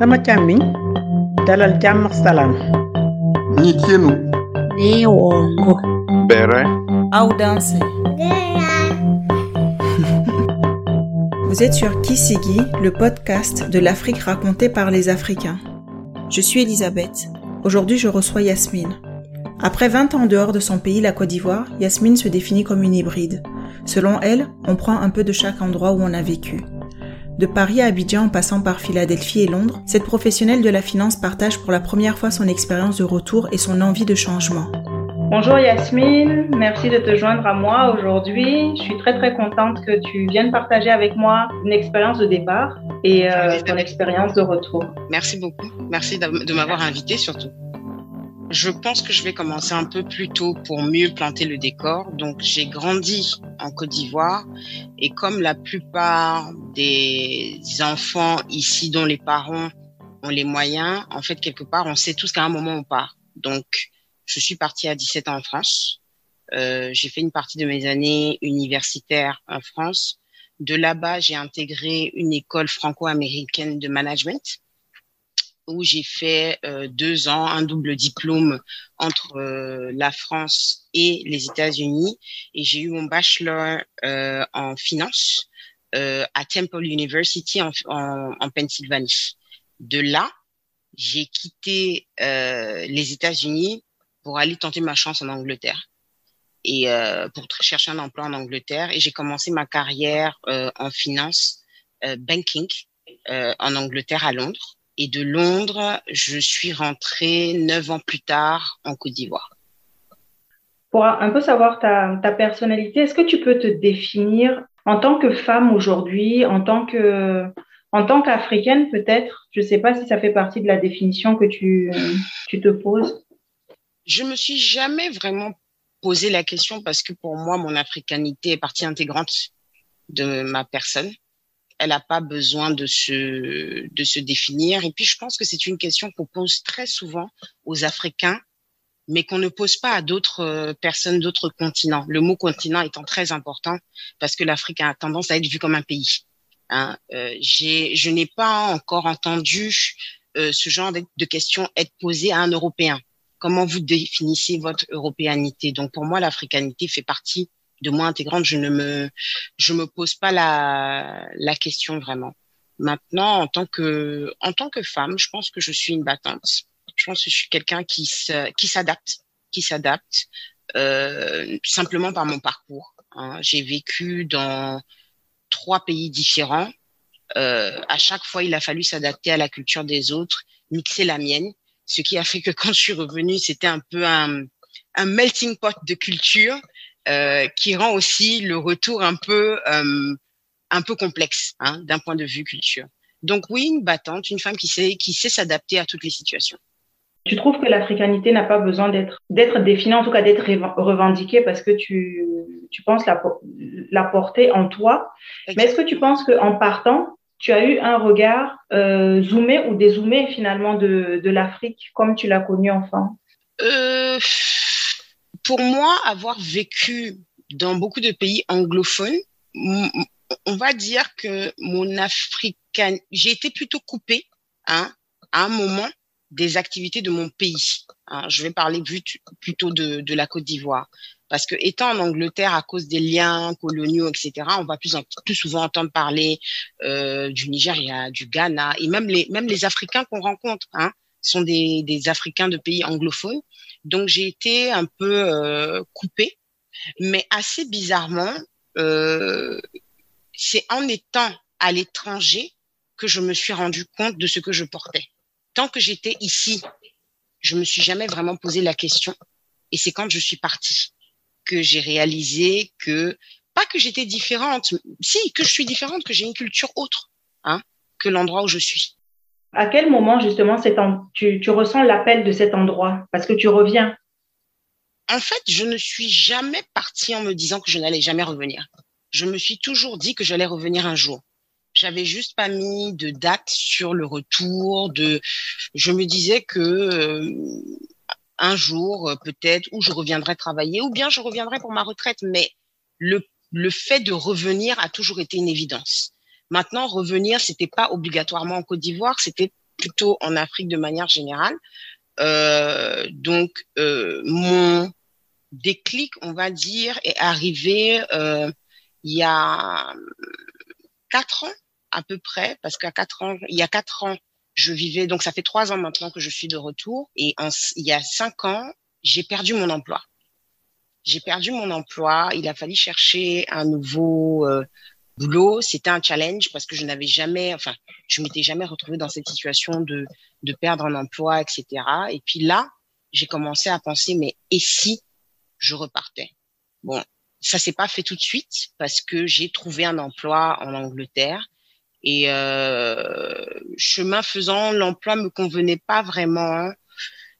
sama càmmiñ dalal jàmm ak salaam. Bere. Vous êtes sur Kisigi, le podcast de l'Afrique racontée par les Africains. Je suis Elisabeth. Aujourd'hui, je reçois Yasmine. Après 20 ans dehors de son pays, la Côte d'Ivoire, Yasmine se définit comme une hybride. Selon elle, on prend un peu de chaque endroit où on a vécu. De Paris à Abidjan en passant par Philadelphie et Londres, cette professionnelle de la finance partage pour la première fois son expérience de retour et son envie de changement. Bonjour Yasmine, merci de te joindre à moi aujourd'hui. Je suis très très contente que tu viennes partager avec moi une expérience de départ et euh, ton expérience de retour. Merci beaucoup. Merci de m'avoir invité surtout. Je pense que je vais commencer un peu plus tôt pour mieux planter le décor. Donc, j'ai grandi en Côte d'Ivoire et comme la plupart des enfants ici dont les parents ont les moyens, en fait, quelque part, on sait tous qu'à un moment on part. Donc, je suis partie à 17 ans en France. Euh, j'ai fait une partie de mes années universitaires en France. De là-bas, j'ai intégré une école franco-américaine de management où j'ai fait euh, deux ans, un double diplôme entre euh, la France et les États-Unis. Et j'ai eu mon bachelor euh, en finance euh, à Temple University en, en, en Pennsylvanie. De là, j'ai quitté euh, les États-Unis pour aller tenter ma chance en Angleterre et euh, pour chercher un emploi en Angleterre. Et j'ai commencé ma carrière en finance, banking, en Angleterre à Londres. Et de Londres, je suis rentrée neuf ans plus tard en Côte d'Ivoire. Pour un peu savoir ta, ta personnalité, est-ce que tu peux te définir en tant que femme aujourd'hui, en tant que en tant qu'africaine peut-être? Je ne sais pas si ça fait partie de la définition que tu, tu te poses. Je me suis jamais vraiment posé la question parce que pour moi, mon africanité est partie intégrante de ma personne. Elle n'a pas besoin de se, de se définir. Et puis, je pense que c'est une question qu'on pose très souvent aux Africains, mais qu'on ne pose pas à d'autres euh, personnes d'autres continents. Le mot continent étant très important parce que l'Afrique a tendance à être vue comme un pays. Hein. Euh, je n'ai pas encore entendu euh, ce genre de, de questions être posées à un Européen comment vous définissez votre européanité? Donc pour moi, l'africanité fait partie de moi intégrante. Je ne me, je me pose pas la, la question vraiment. Maintenant, en tant que, en tant que femme, je pense que je suis une battante. Je pense que je suis quelqu'un qui se, qui s'adapte, qui s'adapte euh, simplement par mon parcours. hein. J'ai vécu dans trois pays différents. Euh, à chaque fois, il a fallu s'adapter à la culture des autres, mixer la mienne ce qui a fait que quand je suis revenue, c'était un peu un, un melting pot de culture euh, qui rend aussi le retour un peu euh, un peu complexe hein, d'un point de vue culture. Donc oui, une battante, une femme qui sait qui sait s'adapter à toutes les situations. Tu trouves que l'africanité n'a pas besoin d'être définie, en tout cas d'être rev- revendiquée parce que tu, tu penses la, la porter en toi. Mais est-ce que tu penses qu'en partant, tu as eu un regard euh, zoomé ou dézoomé finalement de, de l'Afrique comme tu l'as connue enfant? Euh, pour moi, avoir vécu dans beaucoup de pays anglophones, on va dire que mon africain, j'ai été plutôt coupée hein, à un moment des activités de mon pays. hein. Je vais parler plutôt de, la Côte d'Ivoire. Parce que étant en Angleterre, à cause des liens coloniaux, etc., on va plus, plus souvent entendre parler euh, du Nigeria, du Ghana, et même les, même les Africains qu'on rencontre hein, sont des, des Africains de pays anglophones. Donc j'ai été un peu euh, coupée, mais assez bizarrement, euh, c'est en étant à l'étranger que je me suis rendu compte de ce que je portais. Tant que j'étais ici, je me suis jamais vraiment posé la question. Et c'est quand je suis partie que j'ai réalisé que pas que j'étais différente, si que je suis différente, que j'ai une culture autre hein, que l'endroit où je suis. À quel moment justement tu, tu ressens l'appel de cet endroit? Parce que tu reviens. En fait, je ne suis jamais partie en me disant que je n'allais jamais revenir. Je me suis toujours dit que j'allais revenir un jour. J'avais juste pas mis de date sur le retour. De, je me disais que euh, un jour, peut-être, où je reviendrai travailler, ou bien je reviendrai pour ma retraite. Mais le, le fait de revenir a toujours été une évidence. Maintenant, revenir, c'était pas obligatoirement en Côte d'Ivoire, c'était plutôt en Afrique de manière générale. Euh, donc, euh, mon déclic, on va dire, est arrivé euh, il y a quatre ans à peu près, parce qu'à quatre ans, il y a quatre ans, je vivais, donc ça fait trois ans maintenant que je suis de retour, et il y a cinq ans, j'ai perdu mon emploi. J'ai perdu mon emploi. Il a fallu chercher un nouveau euh, boulot. C'était un challenge parce que je n'avais jamais, enfin, je m'étais jamais retrouvée dans cette situation de de perdre un emploi, etc. Et puis là, j'ai commencé à penser, mais et si je repartais? Bon, ça s'est pas fait tout de suite parce que j'ai trouvé un emploi en Angleterre et euh, chemin faisant, l'emploi me convenait pas vraiment.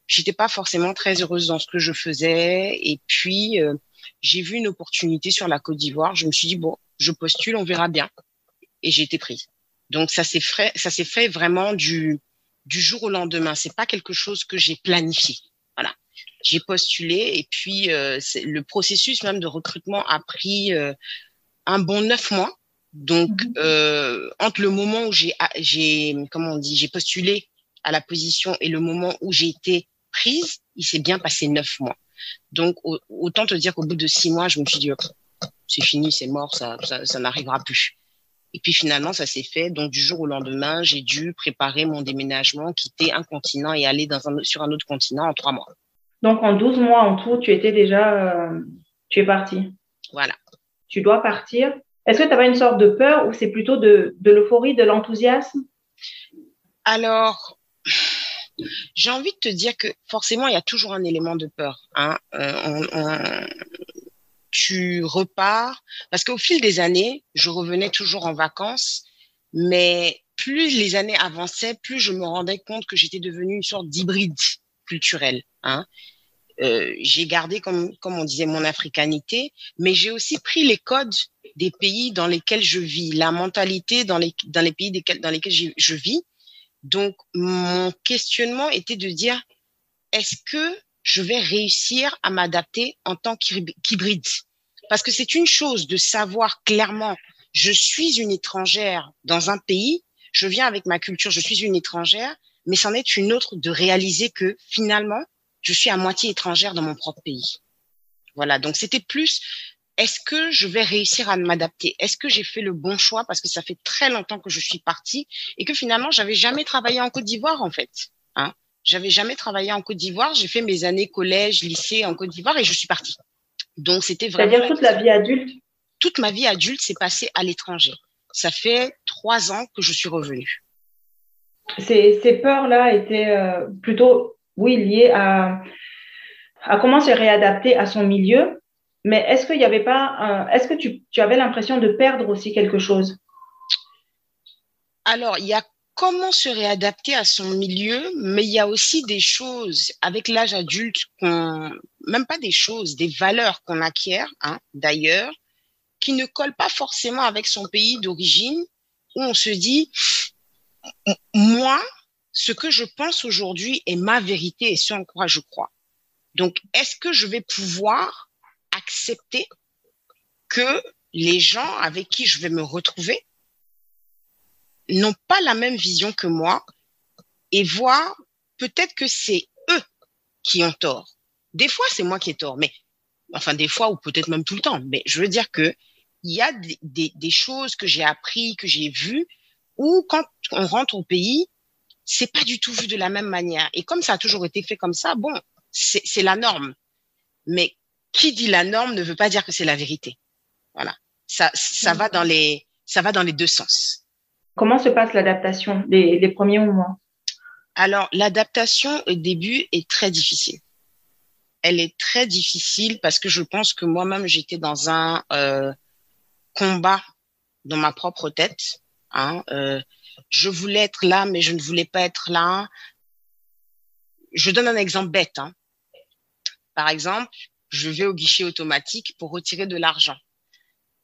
J'étais pas forcément très heureuse dans ce que je faisais. Et puis euh, j'ai vu une opportunité sur la Côte d'Ivoire. Je me suis dit bon, je postule, on verra bien. Et j'ai été prise. Donc ça s'est fait, ça s'est fait vraiment du du jour au lendemain. C'est pas quelque chose que j'ai planifié. Voilà. J'ai postulé et puis euh, le processus même de recrutement a pris euh, un bon neuf mois. Donc, mhm. euh, entre le moment où j'ai, j'ai, comment on dit, j'ai postulé à la position et le moment où j'ai été prise, il s'est bien passé neuf mois. Donc, autant te dire qu'au bout de six mois, je me suis dit, c'est fini, c'est mort, ça, ça, ça n'arrivera plus. Et puis finalement, ça s'est fait. Donc, du jour au lendemain, j'ai dû préparer mon déménagement, quitter un continent et aller dans un, sur un autre continent en trois mois. Donc, en douze mois en tout, tu étais déjà, euh, tu es parti. Voilà. Tu dois partir. Est-ce que tu avais une sorte de peur ou c'est plutôt de, de l'euphorie, de l'enthousiasme? Alors, j'ai envie de te dire que forcément, il y a toujours un élément de peur. Hein. Euh, on, tu repars, parce qu'au fil des années, je revenais toujours en vacances, mais plus les années avançaient, plus je me rendais compte que j'étais devenue une sorte d'hybride culturel. Hein. Euh, j'ai gardé, comme, comme on disait, mon africanité, mais j'ai aussi pris les codes des pays dans lesquels je vis, la mentalité dans les, dans les pays dans lesquels je, je vis. Donc, mon questionnement était de dire, est-ce que je vais réussir à m'adapter en tant qu'hybride Parce que c'est une chose de savoir clairement, je suis une étrangère dans un pays, je viens avec ma culture, je suis une étrangère, mais c'en est une autre de réaliser que finalement, je suis à moitié étrangère dans mon propre pays. Voilà, donc c'était plus, est-ce que je vais réussir à m'adapter? Est-ce que j'ai fait le bon choix? Parce que ça fait très longtemps que je suis partie et que finalement, j'avais jamais travaillé en Côte d'Ivoire, en fait. Hein j'avais jamais travaillé en Côte d'Ivoire. J'ai fait mes années collège, lycée en Côte d'Ivoire et je suis partie. Donc c'était vraiment. C'est-à-dire toute la vie adulte? Toute ma vie adulte s'est passée à l'étranger. Ça fait trois ans que je suis revenue. Ces, ces peurs-là étaient euh, plutôt, oui, liées à, à comment se réadapter à son milieu. Mais est-ce qu'il n'y avait pas, est-ce que tu, tu avais l'impression de perdre aussi quelque chose? Alors, il y a comment se réadapter à son milieu, mais il y a aussi des choses avec l'âge adulte qu'on, même pas des choses, des valeurs qu'on acquiert, hein, d'ailleurs, qui ne collent pas forcément avec son pays d'origine, où on se dit, moi, ce que je pense aujourd'hui est ma vérité et ce en quoi je crois. Donc, est-ce que je vais pouvoir accepter que les gens avec qui je vais me retrouver n'ont pas la même vision que moi et voir peut-être que c'est eux qui ont tort. Des fois, c'est moi qui ai tort, mais enfin des fois ou peut-être même tout le temps. Mais je veux dire que il y a des, des, des choses que j'ai appris, que j'ai vues, où quand on rentre au pays, c'est pas du tout vu de la même manière. Et comme ça a toujours été fait comme ça, bon, c'est la norme. Mais qui dit la norme ne veut pas dire que c'est la vérité. Voilà. Ça, ça va dans les, ça va dans les deux sens. Comment se passe l'adaptation les premiers mois Alors, l'adaptation au début est très difficile. Elle est très difficile parce que je pense que moi-même, j'étais dans un euh, combat dans ma propre tête Hein, euh, je voulais être là, mais je ne voulais pas être là. Je donne un exemple bête. Hein. Par exemple, je vais au guichet automatique pour retirer de l'argent.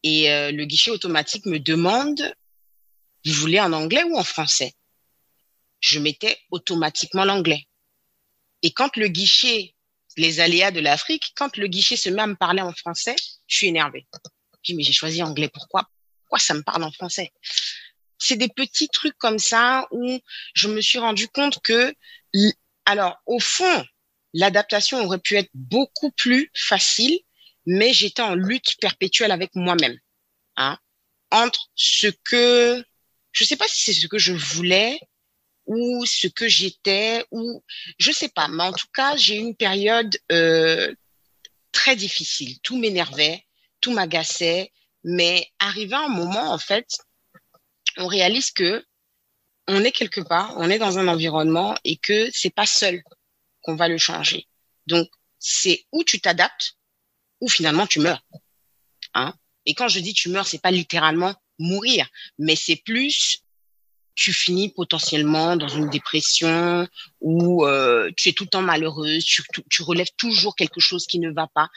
Et euh, le guichet automatique me demande, vous voulez en anglais ou en français Je mettais automatiquement l'anglais. Et quand le guichet, les aléas de l'Afrique, quand le guichet se met à me parler en français, je suis énervée. Je dis, mais j'ai choisi anglais, pourquoi? Pourquoi ça me parle en français? C'est des petits trucs comme ça où je me suis rendu compte que, alors, au fond, l'adaptation aurait pu être beaucoup plus facile, mais j'étais en lutte perpétuelle avec moi-même, hein, entre ce que, je sais pas si c'est ce que je voulais ou ce que j'étais ou je sais pas, mais en tout cas, j'ai eu une période euh, très difficile. Tout m'énervait, tout m'agaçait, mais arrivé un moment, en fait, on réalise que on est quelque part, on est dans un environnement et que c'est pas seul qu'on va le changer. Donc, c'est où tu t'adaptes ou finalement tu meurs. Hein et quand je dis tu meurs, c'est pas littéralement mourir, mais c'est plus tu finis potentiellement dans une dépression ou euh, tu es tout le temps malheureuse, tu, tu relèves toujours quelque chose qui ne va pas.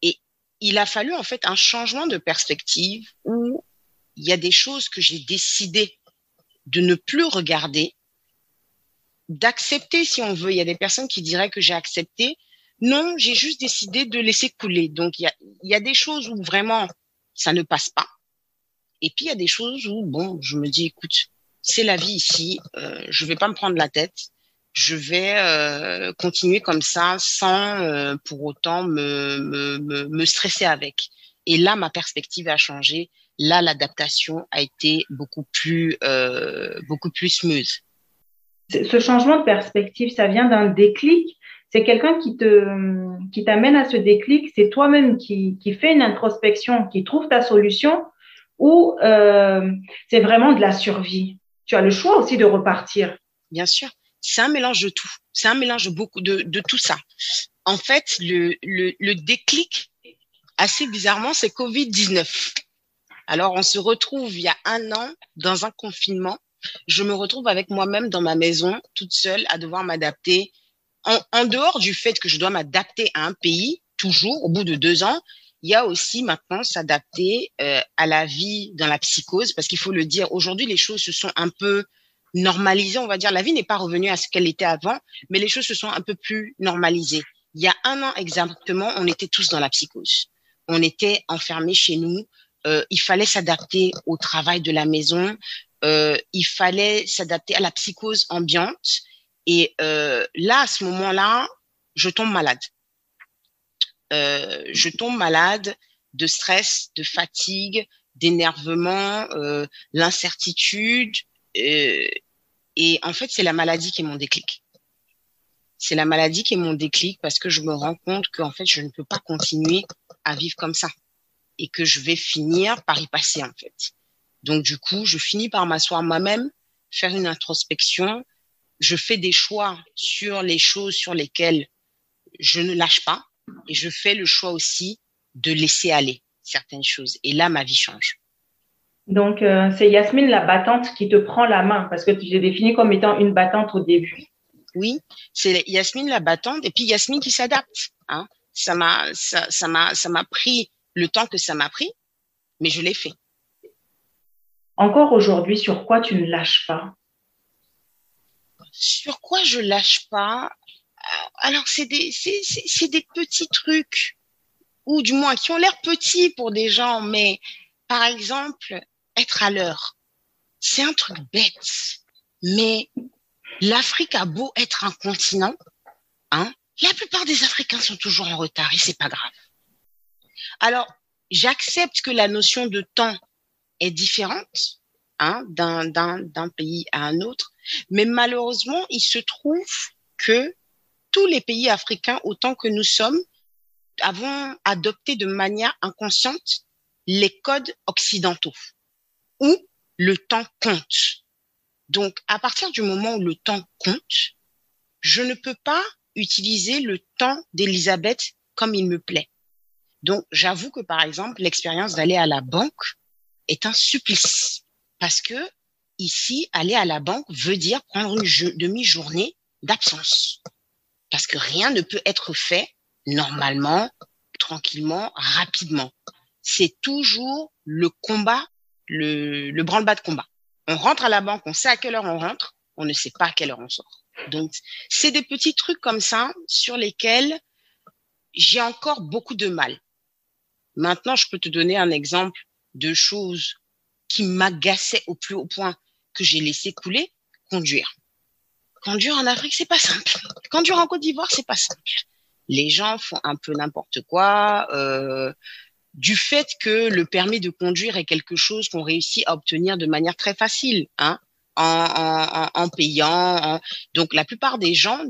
Et il a fallu en fait un changement de perspective où il y a des choses que j'ai décidé de ne plus regarder, d'accepter si on veut. Il y a des personnes qui diraient que j'ai accepté. Non, j'ai juste décidé de laisser couler. Donc, il y a, il y a des choses où vraiment ça ne passe pas. Et puis, il y a des choses où, bon, je me dis, écoute, c'est la vie ici, euh, je vais pas me prendre la tête, je vais euh, continuer comme ça sans euh, pour autant me, stresser avec. Et là, ma perspective a changé là l'adaptation a été beaucoup plus euh, beaucoup plus smooth. Ce changement de perspective, ça vient d'un déclic. C'est quelqu'un qui te qui t'amène à ce déclic. C'est toi-même qui qui fait une introspection, qui trouve ta solution, ou euh, c'est vraiment de la survie. Tu as le choix aussi de repartir. Bien sûr, c'est un mélange de tout. C'est un mélange beaucoup de de tout ça. En fait, le le, le déclic, assez bizarrement, c'est Covid 19 alors, on se retrouve il y a un an dans un confinement. Je me retrouve avec moi-même dans ma maison, toute seule, à devoir m'adapter. En, dehors du fait que je dois m'adapter à un pays, toujours, au bout de deux ans, il y a aussi maintenant s'adapter euh, à la vie dans la psychose, parce qu'il faut le dire, aujourd'hui, les choses se sont un peu normalisées, on va dire. La vie n'est pas revenue à ce qu'elle était avant, mais les choses se sont un peu plus normalisées. Il y a un an exactement, on était tous dans la psychose. On était enfermés chez nous, euh, il fallait s'adapter au travail de la maison, euh, il fallait s'adapter à la psychose ambiante. Et euh, là, à ce moment-là, je tombe malade. Je tombe malade de stress, de fatigue, d'énervement, l'incertitude. et en fait, c'est la maladie qui est mon déclic. C'est la maladie qui est mon déclic parce que je me rends compte qu'en fait, je ne peux pas continuer à vivre comme ça et que je vais finir par y passer en fait. Donc du coup, je finis par m'asseoir moi-même, faire une introspection, je fais des choix sur les choses sur lesquelles je ne lâche pas et je fais le choix aussi de laisser aller certaines choses. Et là, ma vie change. Donc, euh, c'est Yasmine la battante qui te prend la main parce que tu l'as définie comme étant une battante au début. Oui, c'est Yasmine la battante et puis Yasmine qui s'adapte. Hein. Ça m'a, ça, ça m'a, ça m'a pris le temps que ça m'a pris, mais je l'ai fait. Encore aujourd'hui, sur quoi tu ne lâches pas? Sur quoi je lâche pas? Alors, c'est des, c'est, des petits trucs, ou du moins qui ont l'air petits pour des gens, mais par exemple, être à l'heure. C'est un truc bête, mais l'Afrique a beau être un continent, hein, la plupart des Africains sont toujours en retard et c'est pas grave. Alors, j'accepte que la notion de temps est différente hein, d'un pays à un autre, mais malheureusement, il se trouve que tous les pays africains, autant que nous sommes, avons adopté de manière inconsciente les codes occidentaux, où le temps compte. Donc, à partir du moment où le temps compte, je ne peux pas utiliser le temps d'Elisabeth comme il me plaît. Donc, j'avoue que par exemple, l'expérience d'aller à la banque est un supplice parce que ici, aller à la banque veut dire prendre une demi-journée d'absence parce que rien ne peut être fait normalement, tranquillement, rapidement. C'est toujours le combat, le, le branle-bas de combat. On rentre à la banque, on sait à quelle heure on rentre, on ne sait pas à quelle heure on sort. Donc, c'est des petits trucs comme ça sur lesquels j'ai encore beaucoup de mal. Maintenant, je peux te donner un exemple de choses qui m'agaçait au plus haut point que j'ai laissé couler, conduire. Conduire en Afrique, c'est pas simple. Conduire en Côte d'Ivoire, c'est pas simple. Les gens font un peu n'importe quoi. Euh, du fait que le permis de conduire est quelque chose qu'on réussit à obtenir de manière très facile, hein, en, payant. Donc la plupart des gens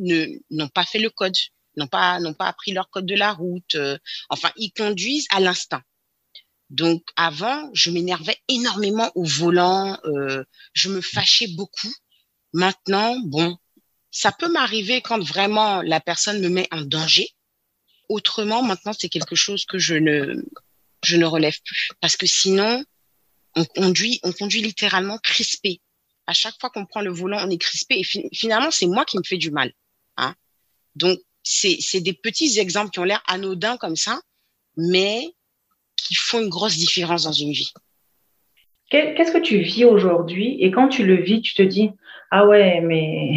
n'ont pas fait le code, n'ont pas n'ont pas appris leur code de la route. Euh, enfin, ils conduisent à l'instinct. Donc avant, je m'énervais énormément au volant, euh, je me fâchais beaucoup. Maintenant, bon, ça peut m'arriver quand vraiment la personne me met en danger. Autrement, maintenant, c'est quelque chose que je ne je ne relève plus parce que sinon, on conduit on conduit littéralement crispé. À chaque fois qu'on prend le volant, on est crispé et finalement, c'est moi qui me fais du mal. Hein. Donc c'est c'est des petits exemples qui ont l'air anodins comme ça, mais qui font une grosse différence dans une vie. Qu'est-ce que tu vis aujourd'hui? Et quand tu le vis, tu te dis ah ouais, mais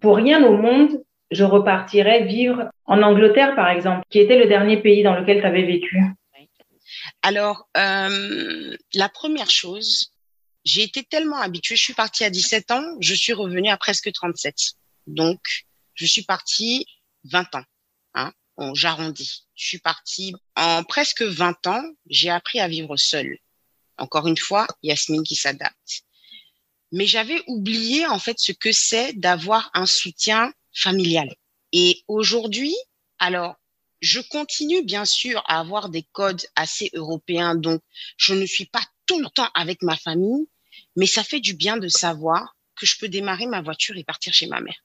pour rien au monde, je repartirais vivre en Angleterre, par exemple, qui était le dernier pays dans lequel tu avais vécu. Alors, euh, la première chose, j'ai été tellement habituée, je suis partie à 17 ans, je suis revenue à presque 37. Donc, je suis partie 20 ans. Hein, J'arrondis. Je suis partie en presque 20 ans, j'ai appris à vivre seule. Encore une fois, Yasmine qui s'adapte. Mais j'avais oublié en fait ce que c'est d'avoir un soutien familial. Et aujourd'hui, alors, je continue bien sûr à avoir des codes assez européens, donc je ne suis pas tout le temps avec ma famille, mais ça fait du bien de savoir que je peux démarrer ma voiture et partir chez ma mère,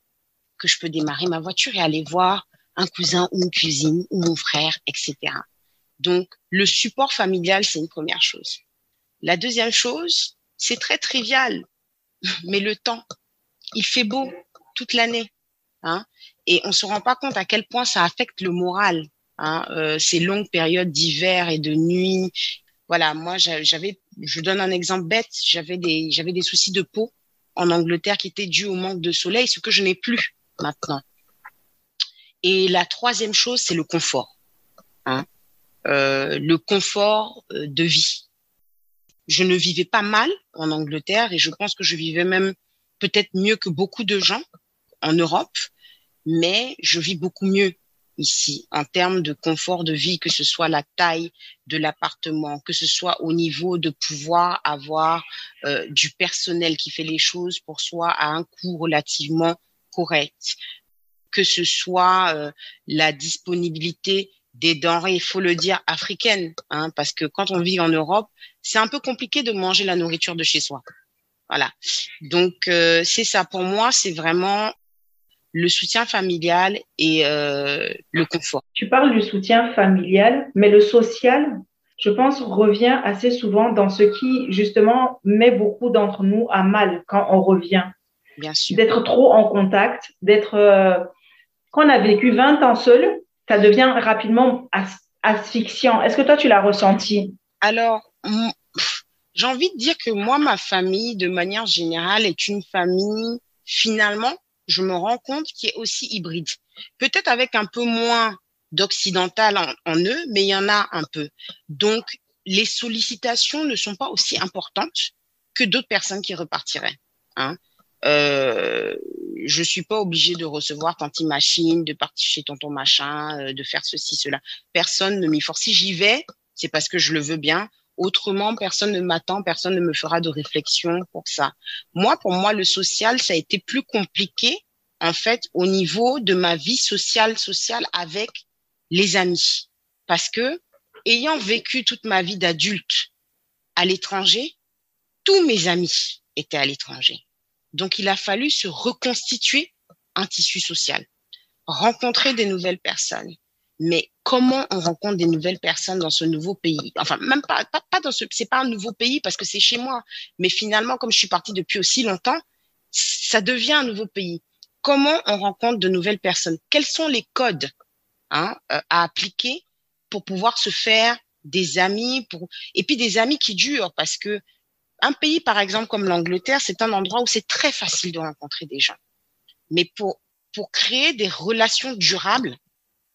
que je peux démarrer ma voiture et aller voir un cousin ou une cousine ou mon frère, etc. Donc, le support familial, c'est une première chose. La deuxième chose, c'est très trivial, mais le temps, il fait beau toute l'année. Hein, et on se rend pas compte à quel point ça affecte le moral. Hein, euh, ces longues périodes d'hiver et de nuit. Voilà, moi j'avais, je donne un exemple bête, j'avais des, j'avais des soucis de peau en Angleterre qui étaient dus au manque de soleil, ce que je n'ai plus maintenant. Et la troisième chose, c'est le confort. Hein, euh, le confort euh, de vie. Je ne vivais pas mal en Angleterre et je pense que je vivais même peut-être mieux que beaucoup de gens en Europe, mais je vis beaucoup mieux ici en termes de confort de vie, que ce soit la taille de l'appartement, que ce soit au niveau de pouvoir avoir euh, du personnel qui fait les choses pour soi à un coût relativement correct, que ce soit euh, la disponibilité des denrées, il faut le dire, africaines, hein, parce que quand on vit en Europe, c'est un peu compliqué de manger la nourriture de chez soi. Voilà. Donc euh, c'est ça pour moi, c'est vraiment le soutien familial et euh, le confort. Tu parles du soutien familial, mais le social, je pense, revient assez souvent dans ce qui, justement, met beaucoup d'entre nous à mal quand on revient. Bien sûr. D'être trop en contact, d'être... Euh, quand on a vécu 20 ans seul, ça devient rapidement as asphyxiant. Est-ce que toi, tu l'as ressenti? Alors, j'ai envie de dire que moi, ma famille, de manière générale, est une famille, finalement, je me rends compte qui est aussi hybride. Peut-être avec un peu moins d'occidental en, eux, mais il y en a un peu. Donc, les sollicitations ne sont pas aussi importantes que d'autres personnes qui repartiraient. Hein. Euh, je suis pas obligée de recevoir tanti machine, de partir chez tonton machin, euh, de faire ceci, cela. Personne ne m'y force. Si j'y vais, c'est parce que je le veux bien. Autrement, personne ne m'attend, personne ne me fera de réflexion pour ça. Moi, pour moi, le social, ça a été plus compliqué, en fait, au niveau de ma vie sociale, sociale avec les amis. Parce que, ayant vécu toute ma vie d'adulte à l'étranger, tous mes amis étaient à l'étranger. Donc, il a fallu se reconstituer un tissu social, rencontrer des nouvelles personnes, mais comment on rencontre des nouvelles personnes dans ce nouveau pays? Enfin, même pas, pas, pas dans ce, c'est pas un nouveau pays parce que c'est chez moi, mais finalement, comme je suis partie depuis aussi longtemps, ça devient un nouveau pays. Comment on rencontre de nouvelles personnes? Quels sont les codes hein, euh, à appliquer pour pouvoir se faire des amis pour et puis des amis qui durent? Parce que un pays par exemple comme l'Angleterre, c'est un endroit où c'est très facile de rencontrer des gens. Mais pour pour créer des relations durables,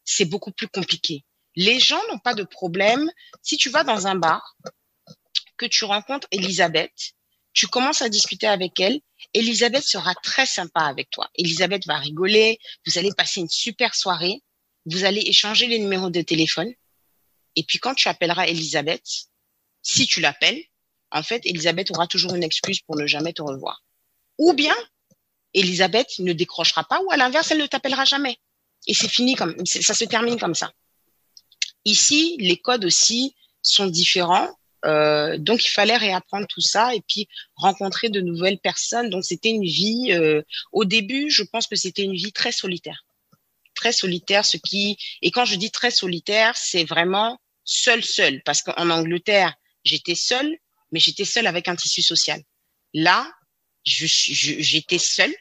c'est beaucoup plus compliqué. Les gens n'ont pas de problème. Si tu vas dans un bar, que tu rencontres Elisabeth, tu commences à discuter avec elle. Elisabeth sera très sympa avec toi. Elisabeth va rigoler. Vous allez passer une super soirée. Vous allez échanger les numéros de téléphone. Et puis quand tu appelleras Elisabeth, si tu l'appelles, en fait, Elisabeth aura toujours une excuse pour ne jamais te revoir. Ou bien, Elisabeth ne décrochera pas, ou à l'inverse, elle ne t'appellera jamais. Et c'est fini comme, ça se termine comme ça. Ici, les codes aussi sont différents. Euh, donc il fallait réapprendre tout ça et puis rencontrer de nouvelles personnes. Donc c'était une vie. Euh, au début, je pense que c'était une vie très solitaire, très solitaire. Ce qui et quand je dis très solitaire, c'est vraiment seul, seul. Parce qu'en Angleterre, j'étais seule, mais j'étais seule avec un tissu social. Là, j'étais seule,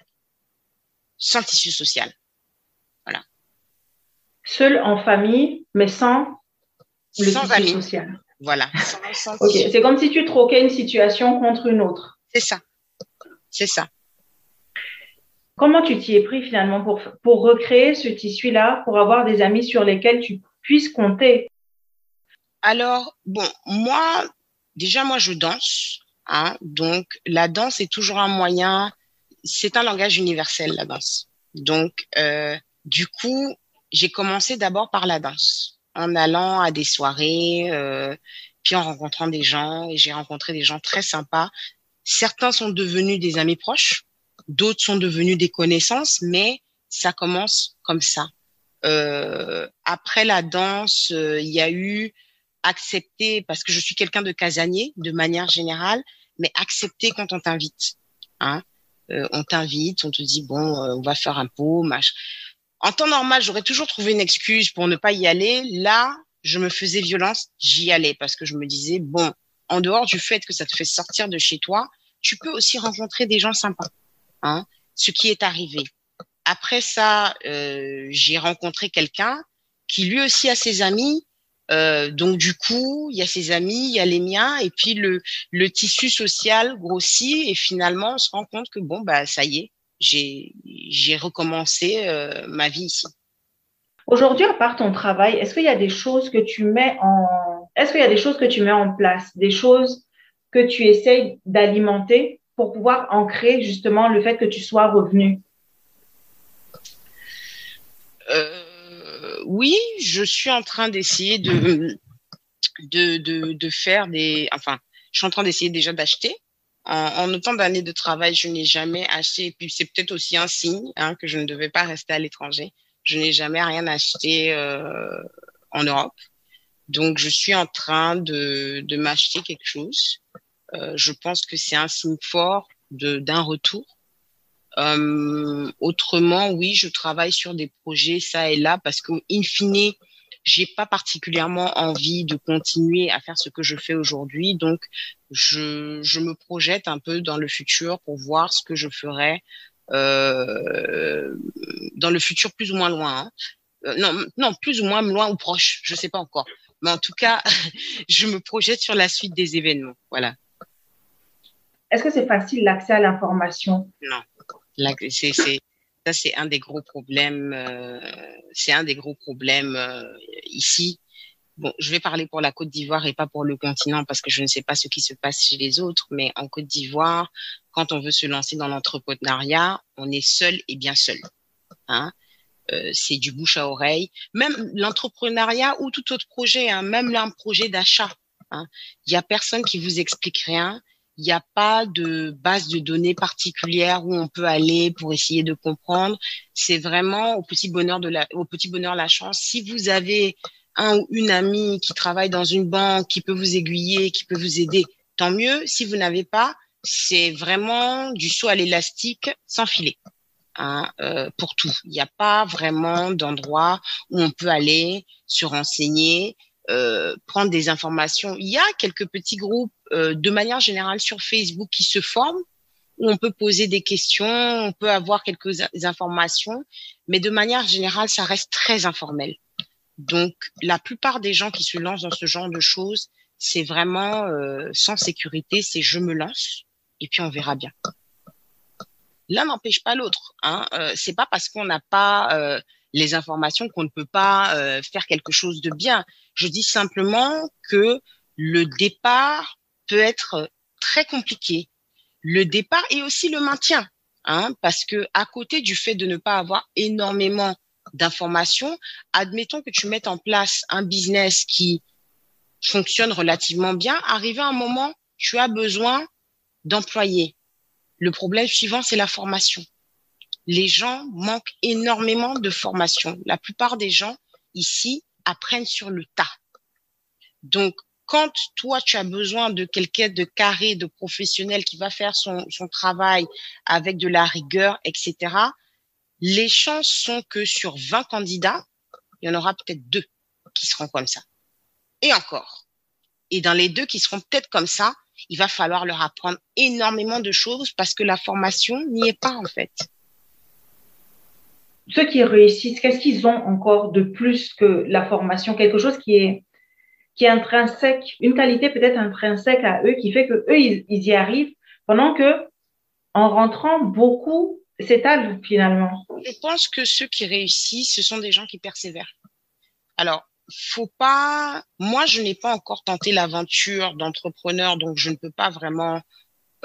sans tissu social. Seule en famille, mais sans le sans tissu social. Voilà. C'est comme si tu troquais une situation contre une autre. C'est ça. C'est ça. Comment tu t'y es pris finalement pour, pour recréer ce tissu-là, pour avoir des amis sur lesquels tu puisses compter? Alors, bon, moi, déjà, moi, je danse. Hein, donc, la danse est toujours un moyen, c'est un langage universel, la danse. Donc, euh, du coup, j'ai commencé d'abord par la danse, en allant à des soirées, euh, puis en rencontrant des gens, et j'ai rencontré des gens très sympas. Certains sont devenus des amis proches, d'autres sont devenus des connaissances, mais ça commence comme ça. Euh, après la danse, euh, il y a eu accepter, parce que je suis quelqu'un de casanier de manière générale, mais accepter quand on t'invite. Hein. Euh, on t'invite, on te dit bon, euh, on va faire un pot, machin. En temps normal, j'aurais toujours trouvé une excuse pour ne pas y aller. Là, je me faisais violence, j'y allais parce que je me disais bon, en dehors du fait que ça te fait sortir de chez toi, tu peux aussi rencontrer des gens sympas. Hein. Ce qui est arrivé. Après ça, euh, j'ai rencontré quelqu'un qui lui aussi a ses amis euh, donc du coup, il y a ses amis, il y a les miens, et puis le, le tissu social grossit, et finalement, on se rend compte que bon, bah ça y est, j'ai recommencé euh, ma vie ici. Aujourd'hui, à part ton travail, est-ce qu'il y a des choses que tu mets en, est-ce qu'il y a des choses que tu mets en place, des choses que tu essayes d'alimenter pour pouvoir ancrer justement le fait que tu sois revenu? Euh, oui, je suis en train d'essayer de, de, de, de faire des. Enfin, je suis en train d'essayer déjà d'acheter. En, en autant d'années de travail, je n'ai jamais acheté. Et puis, c'est peut-être aussi un signe hein, que je ne devais pas rester à l'étranger. Je n'ai jamais rien acheté euh, en Europe. Donc, je suis en train de, de m'acheter quelque chose. Euh, je pense que c'est un signe fort d'un retour. Euh, autrement, oui, je travaille sur des projets ça et là parce que, in fine, j'ai pas particulièrement envie de continuer à faire ce que je fais aujourd'hui. Donc, je, je me projette un peu dans le futur pour voir ce que je ferai euh, dans le futur plus ou moins loin. hein. Euh, non, non, plus ou moins loin ou proche, je sais pas encore. Mais en tout cas, je me projette sur la suite des événements. Voilà. Est-ce que c'est facile l'accès à l'information? C'est, c'est, c'est un des gros problèmes. euh, c'est un des gros problèmes euh, ici. Bon, je vais parler pour la Côte d'Ivoire et pas pour le continent parce que je ne sais pas ce qui se passe chez les autres. Mais en Côte d'Ivoire, quand on veut se lancer dans l'entrepreneuriat, on est seul et bien seul. Hein Euh, c'est du bouche à oreille. Même l'entrepreneuriat ou tout autre projet, hein, même un projet d'achat, hein, il y a personne qui vous explique rien il n'y a pas de base de données particulière où on peut aller pour essayer de comprendre. C'est vraiment au petit bonheur de la, au petit bonheur la chance. Si vous avez un ou une amie qui travaille dans une banque, qui peut vous aiguiller, qui peut vous aider, tant mieux. Si vous n'avez pas, c'est vraiment du saut à l'élastique sans filet. Hein, euh, pour tout. Il n'y a pas vraiment d'endroit où on peut aller se renseigner, euh, prendre des informations. Il y a quelques petits groupes euh, de manière générale sur Facebook qui se forment où on peut poser des questions, on peut avoir quelques in- informations, mais de manière générale, ça reste très informel. Donc, la plupart des gens qui se lancent dans ce genre de choses, c'est vraiment euh, sans sécurité, c'est je me lance et puis on verra bien. L'un n'empêche pas l'autre. Hein. Euh, c'est pas parce qu'on n'a pas euh, les informations qu'on ne peut pas euh, faire quelque chose de bien. Je dis simplement que le départ peut être très compliqué. Le départ et aussi le maintien, hein, parce que à côté du fait de ne pas avoir énormément d'informations, admettons que tu mettes en place un business qui fonctionne relativement bien, arrivé à un moment, tu as besoin d'employés. Le problème suivant, c'est la formation. Les gens manquent énormément de formation. La plupart des gens ici apprennent sur le tas. Donc, quand toi, tu as besoin de quelqu'un de carré, de professionnel qui va faire son, travail avec de la rigueur, etc., les chances sont que sur 20 candidats, il y en aura peut-être deux qui seront comme ça. Et encore. Et dans les deux qui seront peut-être comme ça, il va falloir leur apprendre énormément de choses parce que la formation n'y est pas en fait. Ceux qui réussissent, qu'est-ce qu'ils ont encore de plus que la formation? Quelque chose qui est, qui intrinsèque, une qualité peut-être intrinsèque à eux qui fait que eux, ils, y arrivent pendant que en rentrant, beaucoup s'étalent finalement. Je pense que ceux qui réussissent, ce sont des gens qui persévèrent. Alors, faut pas. Moi, je n'ai pas encore tenté l'aventure d'entrepreneur, donc je ne peux pas vraiment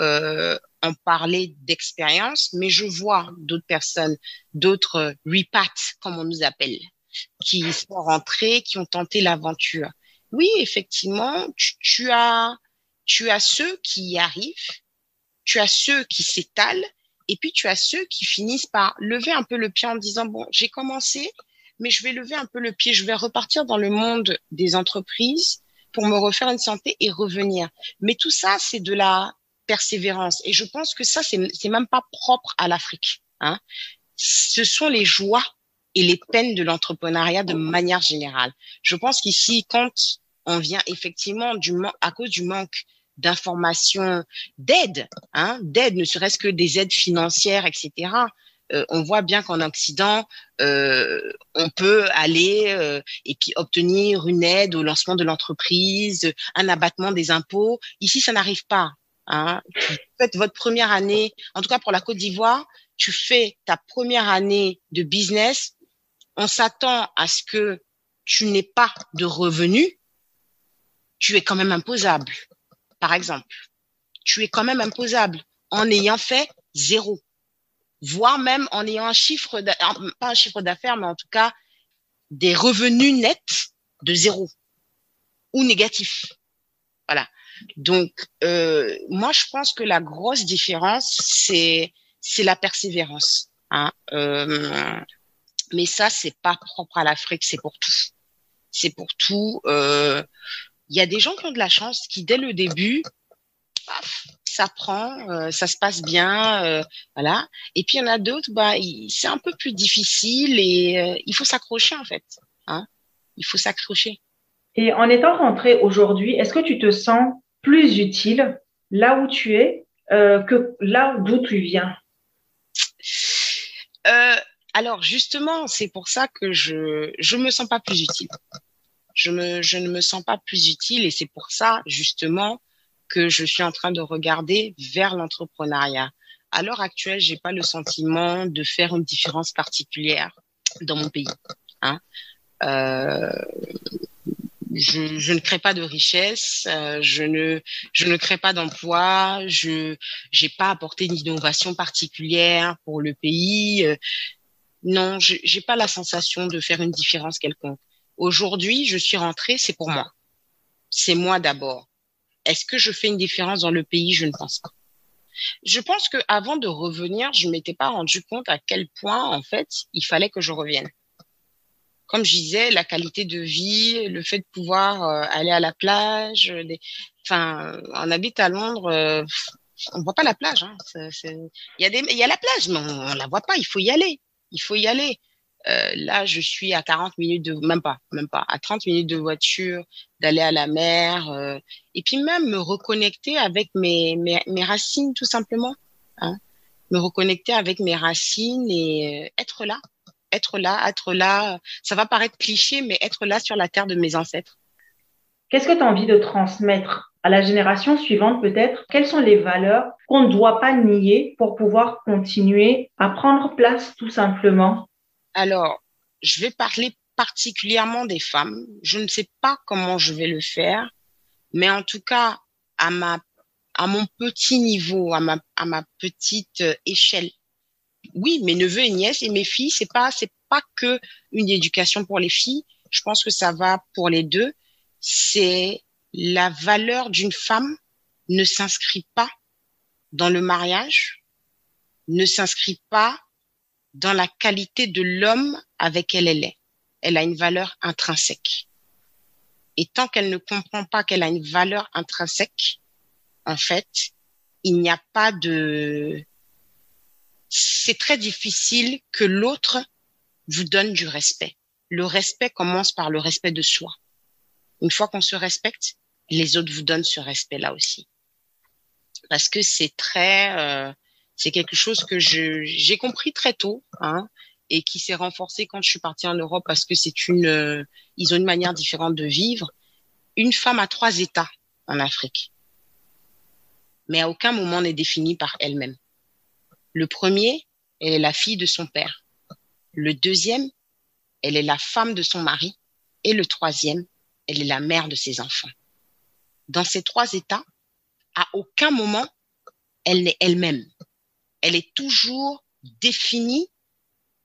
euh, en parler d'expérience, mais je vois d'autres personnes, d'autres repats, comme on nous appelle, qui sont rentrés, qui ont tenté l'aventure. Oui, effectivement, tu, tu, as, tu as ceux qui y arrivent, tu as ceux qui s'étalent, et puis tu as ceux qui finissent par lever un peu le pied en disant bon, j'ai commencé, mais je vais lever un peu le pied, je vais repartir dans le monde des entreprises pour me refaire une santé et revenir. Mais tout ça, c'est de la persévérance. Et je pense que ça, c'est même pas propre à l'Afrique. Hein. Ce sont les joies et les peines de l'entrepreneuriat de manière générale. Je pense qu'ici, quand on vient effectivement du à cause du manque d'informations, d'aide, hein, d'aide, ne serait-ce que des aides financières, etc. Euh, on voit bien qu'en Occident, euh, on peut aller euh, et puis obtenir une aide au lancement de l'entreprise, un abattement des impôts. Ici, ça n'arrive pas. Hein. faites votre première année, en tout cas pour la Côte d'Ivoire, tu fais ta première année de business, on s'attend à ce que tu n'aies pas de revenus, tu es quand même imposable. Par exemple, tu es quand même imposable en ayant fait zéro voire même en ayant un chiffre, pas un chiffre d'affaires, mais en tout cas des revenus nets de zéro ou négatifs. Voilà. Donc, euh, moi, je pense que la grosse différence, c'est c'est la persévérance. Hein. Euh, mais ça, c'est pas propre à l'Afrique, c'est pour tout. C'est pour tout. Euh, il y a des gens qui ont de la chance, qui dès le début, paf, ça prend, euh, ça se passe bien, euh, voilà. Et puis il y en a d'autres, bah, c'est un peu plus difficile et euh, il faut s'accrocher en fait. Hein il faut s'accrocher. Et en étant rentré aujourd'hui, est-ce que tu te sens plus utile là où tu es que là d'où tu viens Alors justement, c'est pour ça que je je me sens pas plus utile. Je me je ne me sens pas plus utile et c'est pour ça justement que je suis en train de regarder vers l'entrepreneuriat. À l'heure actuelle, j'ai pas le sentiment de faire une différence particulière dans mon pays. Hein. Euh, je, je, ne crée pas de richesse, euh, je ne je ne crée pas d'emploi, je j'ai pas apporté d'innovation particulière pour le pays. Euh, non, j'ai pas la sensation de faire une différence quelconque. Aujourd'hui, je suis rentrée, c'est pour moi. C'est moi d'abord. Est-ce que je fais une différence dans le pays? Je ne pense pas. Je pense que avant de revenir, je m'étais pas rendu compte à quel point en fait il fallait que je revienne. Comme je disais, la qualité de vie, le fait de pouvoir euh, aller à la plage, les... enfin, on habite à Londres, euh, on voit pas la plage. Hein. Il y a des, y a la plage, mais on, on la voit pas. Il faut y aller. Il faut y aller. Euh, là, je suis à 40 minutes de, même pas, même pas, à 30 minutes de voiture, d'aller à la mer, euh, et puis même me reconnecter avec mes, mes, mes racines, tout simplement. Hein. Me reconnecter avec mes racines et euh, être là, être là, être là. Ça va paraître cliché, mais être là sur la terre de mes ancêtres. Qu'est-ce que tu as envie de transmettre à la génération suivante peut-être? Quelles sont les valeurs qu'on ne doit pas nier pour pouvoir continuer à prendre place tout simplement? Alors, je vais parler particulièrement des femmes. Je ne sais pas comment je vais le faire, mais en tout cas, à ma à mon petit niveau, à ma à ma petite euh, échelle. Oui, mes neveux et nièces et mes filles, c'est pas c'est pas que une éducation pour les filles. Je pense que ça va pour les deux. C'est la valeur d'une femme ne s'inscrit pas dans le mariage, ne s'inscrit pas dans la qualité de l'homme avec elle elle est. Elle a une valeur intrinsèque. Et tant qu'elle ne comprend pas qu'elle a une valeur intrinsèque, en fait, il n'y a pas de... C'est très difficile que l'autre vous donne du respect. Le respect commence par le respect de soi. Une fois qu'on se respecte, les autres vous donnent ce respect-là aussi. Parce que c'est très, euh, c'est quelque chose que je j'ai compris très tôt, hein, et qui s'est renforcé quand je suis partie en Europe parce que c'est une, euh, ils ont une manière différente de vivre. Une femme a trois états en Afrique, mais à aucun moment n'est définie par elle-même. Le premier, elle est la fille de son père. Le deuxième, elle est la femme de son mari. Et le troisième, elle est la mère de ses enfants. Dans ces trois états, à aucun moment, elle n'est elle-même. Elle est toujours définie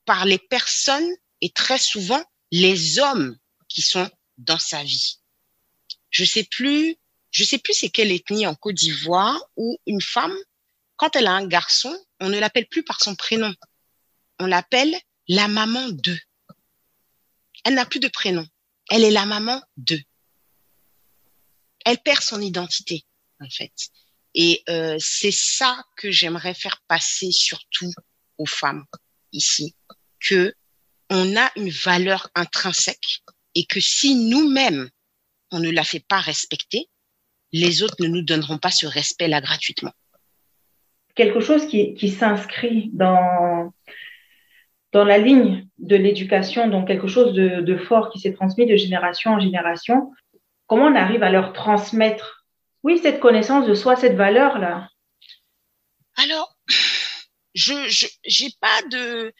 par les personnes et très souvent les hommes qui sont dans sa vie. Je sais plus, je sais plus c'est quelle ethnie en Côte d'Ivoire où une femme, quand elle a un garçon, on ne l'appelle plus par son prénom. On l'appelle la maman de. Elle n'a plus de prénom. Elle est la maman de. Elle perd son identité, en fait. Et euh, c'est ça que j'aimerais faire passer surtout aux femmes ici, que on a une valeur intrinsèque et que si nous-mêmes on ne la fait pas respecter, les autres ne nous donneront pas ce respect-là gratuitement. Quelque chose qui, s'inscrit dans, la ligne de l'éducation, donc quelque chose de, fort qui s'est transmis de génération en génération, comment on arrive à leur transmettre, oui, cette connaissance de soi, cette valeur-là? Alors, je j'ai pas de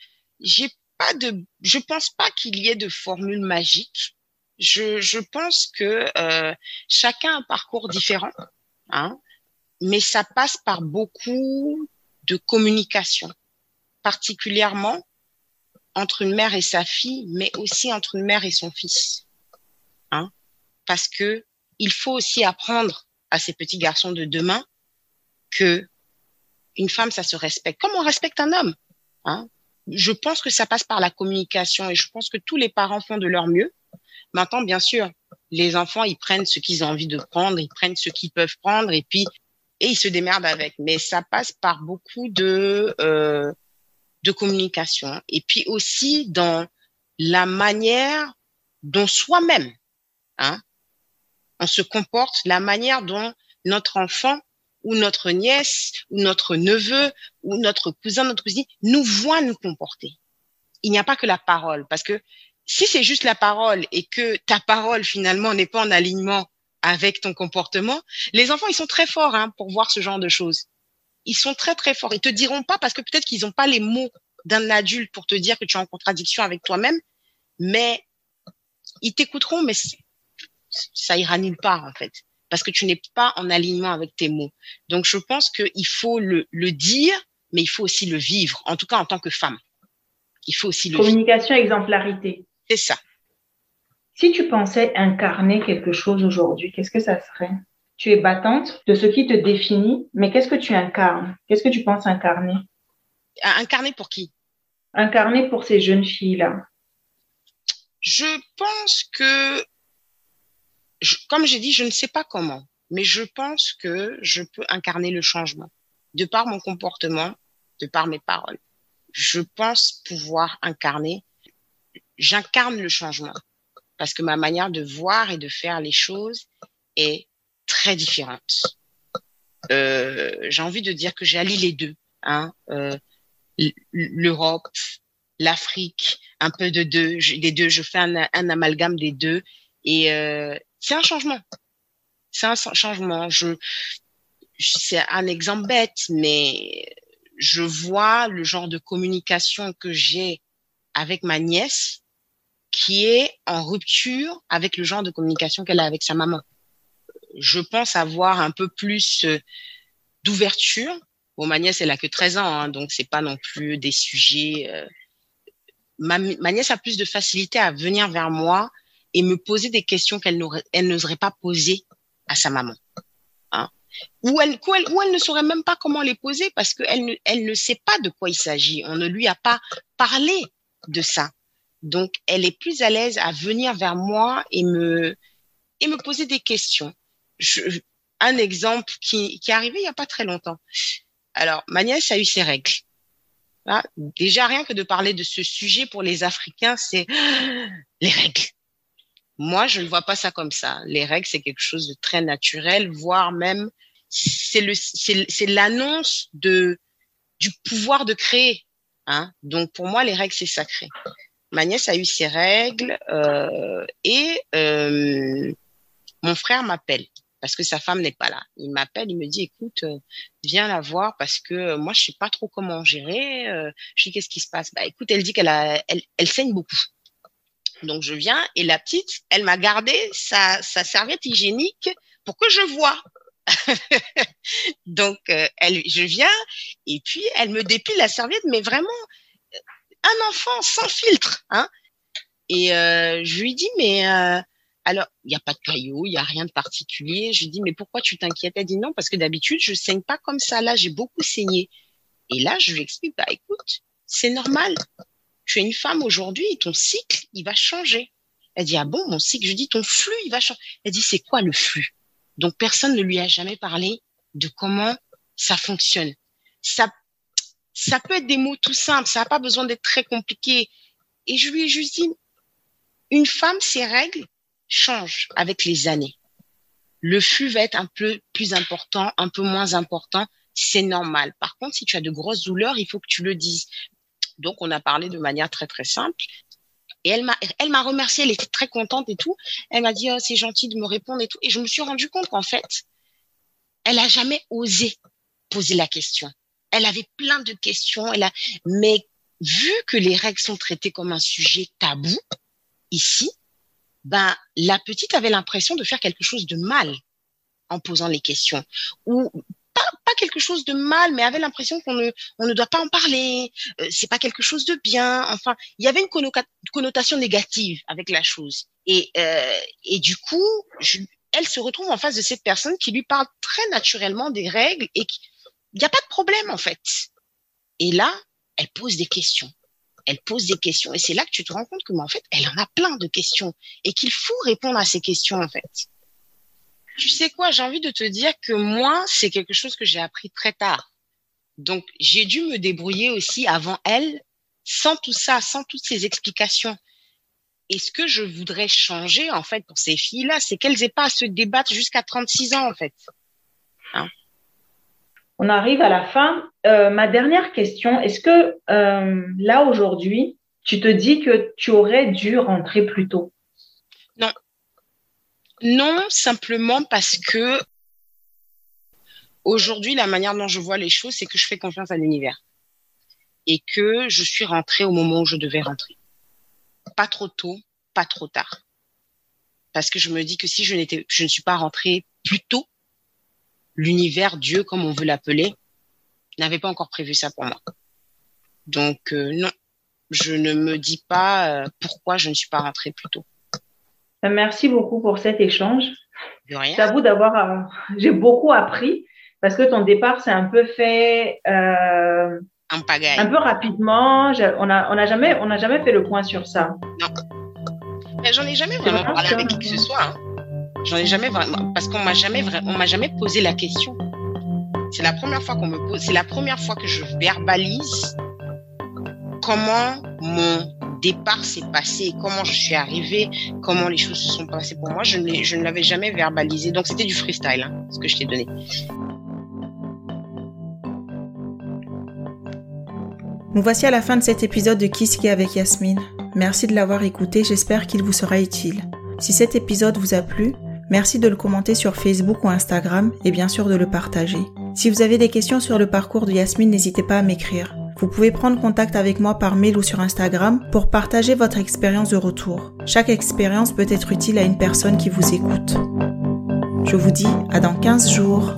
pas pense pas qu'il y ait de formule magique. Je, je pense que euh, chacun a un parcours différent, hein, mais ça passe par beaucoup de communication, particulièrement entre une mère et sa fille, mais aussi entre une mère et son fils, hein, parce que il faut aussi apprendre à ces petits garçons de demain que une femme, ça se respecte, comme on respecte un homme. Hein. Je pense que ça passe par la communication et je pense que tous les parents font de leur mieux. Maintenant, bien sûr, les enfants, ils prennent ce qu'ils ont envie de prendre, ils prennent ce qu'ils peuvent prendre et puis et ils se démerdent avec. Mais ça passe par beaucoup de euh, de communication et puis aussi dans la manière dont soi-même, hein, on se comporte, la manière dont notre enfant ou notre nièce ou notre neveu ou notre cousin, notre cousine nous voit nous comporter. Il n'y a pas que la parole, parce que si c'est juste la parole et que ta parole finalement n'est pas en alignement avec ton comportement, les enfants ils sont très forts hein, pour voir ce genre de choses. Ils sont très très forts. Ils te diront pas parce que peut-être qu'ils n'ont pas les mots d'un adulte pour te dire que tu es en contradiction avec toi-même, mais ils t'écouteront, mais ça ira nulle part en fait parce que tu n'es pas en alignement avec tes mots. Donc, je pense qu'il faut le, le, dire, mais il faut aussi le vivre, en tout cas en tant que femme. Il faut aussi le Communication, vivre. exemplarité. C'est ça. Si tu pensais incarner quelque chose aujourd'hui, qu'est-ce que ça serait? Tu es battante de ce qui te définit, mais qu'est-ce que tu incarnes? Qu'est-ce que tu penses incarner? Incarner pour qui? Incarner pour ces jeunes filles-là. Je pense que je, comme j'ai dit, je ne sais pas comment, mais je pense que je peux incarner le changement de par mon comportement, de par mes paroles. Je pense pouvoir incarner, j'incarne le changement parce que ma manière de voir et de faire les choses est très différente. Euh, j'ai envie de dire que j'allie les deux, hein, euh, l'Europe, l'Afrique, un peu de deux, des deux. Je fais un, un amalgame des deux et euh, c'est un changement. C'est un changement. Je, c'est un exemple bête, mais je vois le genre de communication que j'ai avec ma nièce qui est en rupture avec le genre de communication qu'elle a avec sa maman. je pense avoir un peu plus euh, d'ouverture. Bon, ma nièce, elle a que 13 ans, hein, donc c'est pas non plus des sujets. Euh, ma, nièce a plus de facilité à venir vers moi et me poser des questions qu'elle elle n'oserait pas poser à sa maman. Hein. Ou elle, ou, elle, ou elle ne saurait même pas comment les poser parce qu'elle ne, elle ne sait pas de quoi il s'agit. On ne lui a pas parlé de ça. Donc, elle est plus à l'aise à venir vers moi et me, et me poser des questions. Je, un exemple qui, qui est arrivé il n'y a pas très longtemps. Alors, ma nièce a eu ses règles. Déjà, rien que de parler de ce sujet pour les Africains, c'est les règles. Moi, je ne vois pas ça comme ça. Les règles, c'est quelque chose de très naturel, voire même, c'est l'annonce de, du pouvoir de créer. Hein. Donc, pour moi, les règles, c'est sacré. Ma nièce a eu ses règles euh, et euh, mon frère m'appelle parce que sa femme n'est pas là. Il m'appelle, il me dit écoute, euh, viens la voir parce que euh, moi je sais pas trop comment gérer. Euh, je dis qu'est-ce qui se passe? Bah écoute, elle dit qu'elle a, elle, saigne beaucoup. Donc je viens et la petite, elle m'a gardé sa, sa serviette hygiénique pour que je vois. Donc elle, je viens et puis elle me dépile la serviette, mais vraiment un enfant sans filtre, hein. Et euh, je lui dis mais euh, alors, il n'y a pas de cailloux, il n'y a rien de particulier. Je lui dis, mais pourquoi tu t'inquiètes? Elle dit non, parce que d'habitude, je saigne pas comme ça. Là, j'ai beaucoup saigné. Et là, je lui explique, bah écoute, c'est normal. Tu es une femme aujourd'hui, ton cycle, il va changer. Elle dit, ah bon, mon cycle? Je dis, ton flux, il va changer. Elle dit, c'est quoi le flux? Donc, personne ne lui a jamais parlé de comment ça fonctionne. Ça, ça peut être des mots tout simples, ça n'a pas besoin d'être très compliqué. Et je lui ai juste dit, une femme, ses règles, change avec les années. Le flux va être un peu plus important, un peu moins important, c'est normal. Par contre, si tu as de grosses douleurs, il faut que tu le dises. Donc, on a parlé de manière très, très simple. Et elle m'a, elle remercié, elle était très contente et tout. Elle m'a dit, oh, c'est gentil de me répondre et tout. Et je me suis rendu compte qu'en fait, elle a jamais osé poser la question. Elle avait plein de questions, elle a, mais vu que les règles sont traitées comme un sujet tabou, ici, ben, la petite avait l'impression de faire quelque chose de mal en posant les questions. Ou pas, quelque chose de mal, mais avait l'impression qu'on ne, on ne doit pas en parler, euh, c'est pas quelque chose de bien. Enfin, il y avait une connotation négative avec la chose. Et, euh, et du coup, elle se retrouve en face de cette personne qui lui parle très naturellement des règles et il n'y a pas de problème en fait. Et là, elle pose des questions elle pose des questions. Et c'est là que tu te rends compte que, en fait, elle en a plein de questions et qu'il faut répondre à ces questions, en fait. Tu sais quoi, j'ai envie de te dire que moi, c'est quelque chose que j'ai appris très tard. Donc, j'ai dû me débrouiller aussi avant elle, sans tout ça, sans toutes ces explications. Et ce que je voudrais changer, en fait, pour ces filles-là, c'est qu'elles aient pas à se débattre jusqu'à 36 ans, en fait. Hein? On arrive à la fin. Euh, ma dernière question, est-ce que euh, là aujourd'hui, tu te dis que tu aurais dû rentrer plus tôt? Non. Non, simplement parce que aujourd'hui, la manière dont je vois les choses, c'est que je fais confiance à l'univers et que je suis rentrée au moment où je devais rentrer. Pas trop tôt, pas trop tard. Parce que je me dis que si je je ne suis pas rentrée plus tôt, l'univers, Dieu, comme on veut l'appeler, n'avait pas encore prévu ça pour moi. Donc euh, non, je ne me dis pas euh, pourquoi je ne suis pas rentrée plus tôt. Euh, merci beaucoup pour cet échange. De rien. J'avoue d'avoir, j'ai beaucoup appris parce que ton départ s'est un peu fait euh, pagaille. un peu rapidement. On a, on n'a jamais, on n'a jamais fait le point sur ça. Non. Mais j'en ai jamais vraiment parlé avec qui que ce soit. Hein. J'en ai jamais vraiment, parce qu'on m'a jamais on m'a jamais posé la question. C'est la première fois qu'on me pose, c'est la première fois que je verbalise comment mon départ s'est passé, comment je suis arrivée, comment les choses se sont passées pour moi. Je ne, je ne l'avais jamais verbalisé. Donc c'était du freestyle, hein, ce que je t'ai donné. Nous voici à la fin de cet épisode de Kiski avec Yasmine. Merci de l'avoir écouté, j'espère qu'il vous sera utile. Si cet épisode vous a plu, merci de le commenter sur Facebook ou Instagram et bien sûr de le partager. Si vous avez des questions sur le parcours de Yasmine, n'hésitez pas à m'écrire. Vous pouvez prendre contact avec moi par mail ou sur Instagram pour partager votre expérience de retour. Chaque expérience peut être utile à une personne qui vous écoute. Je vous dis à dans 15 jours.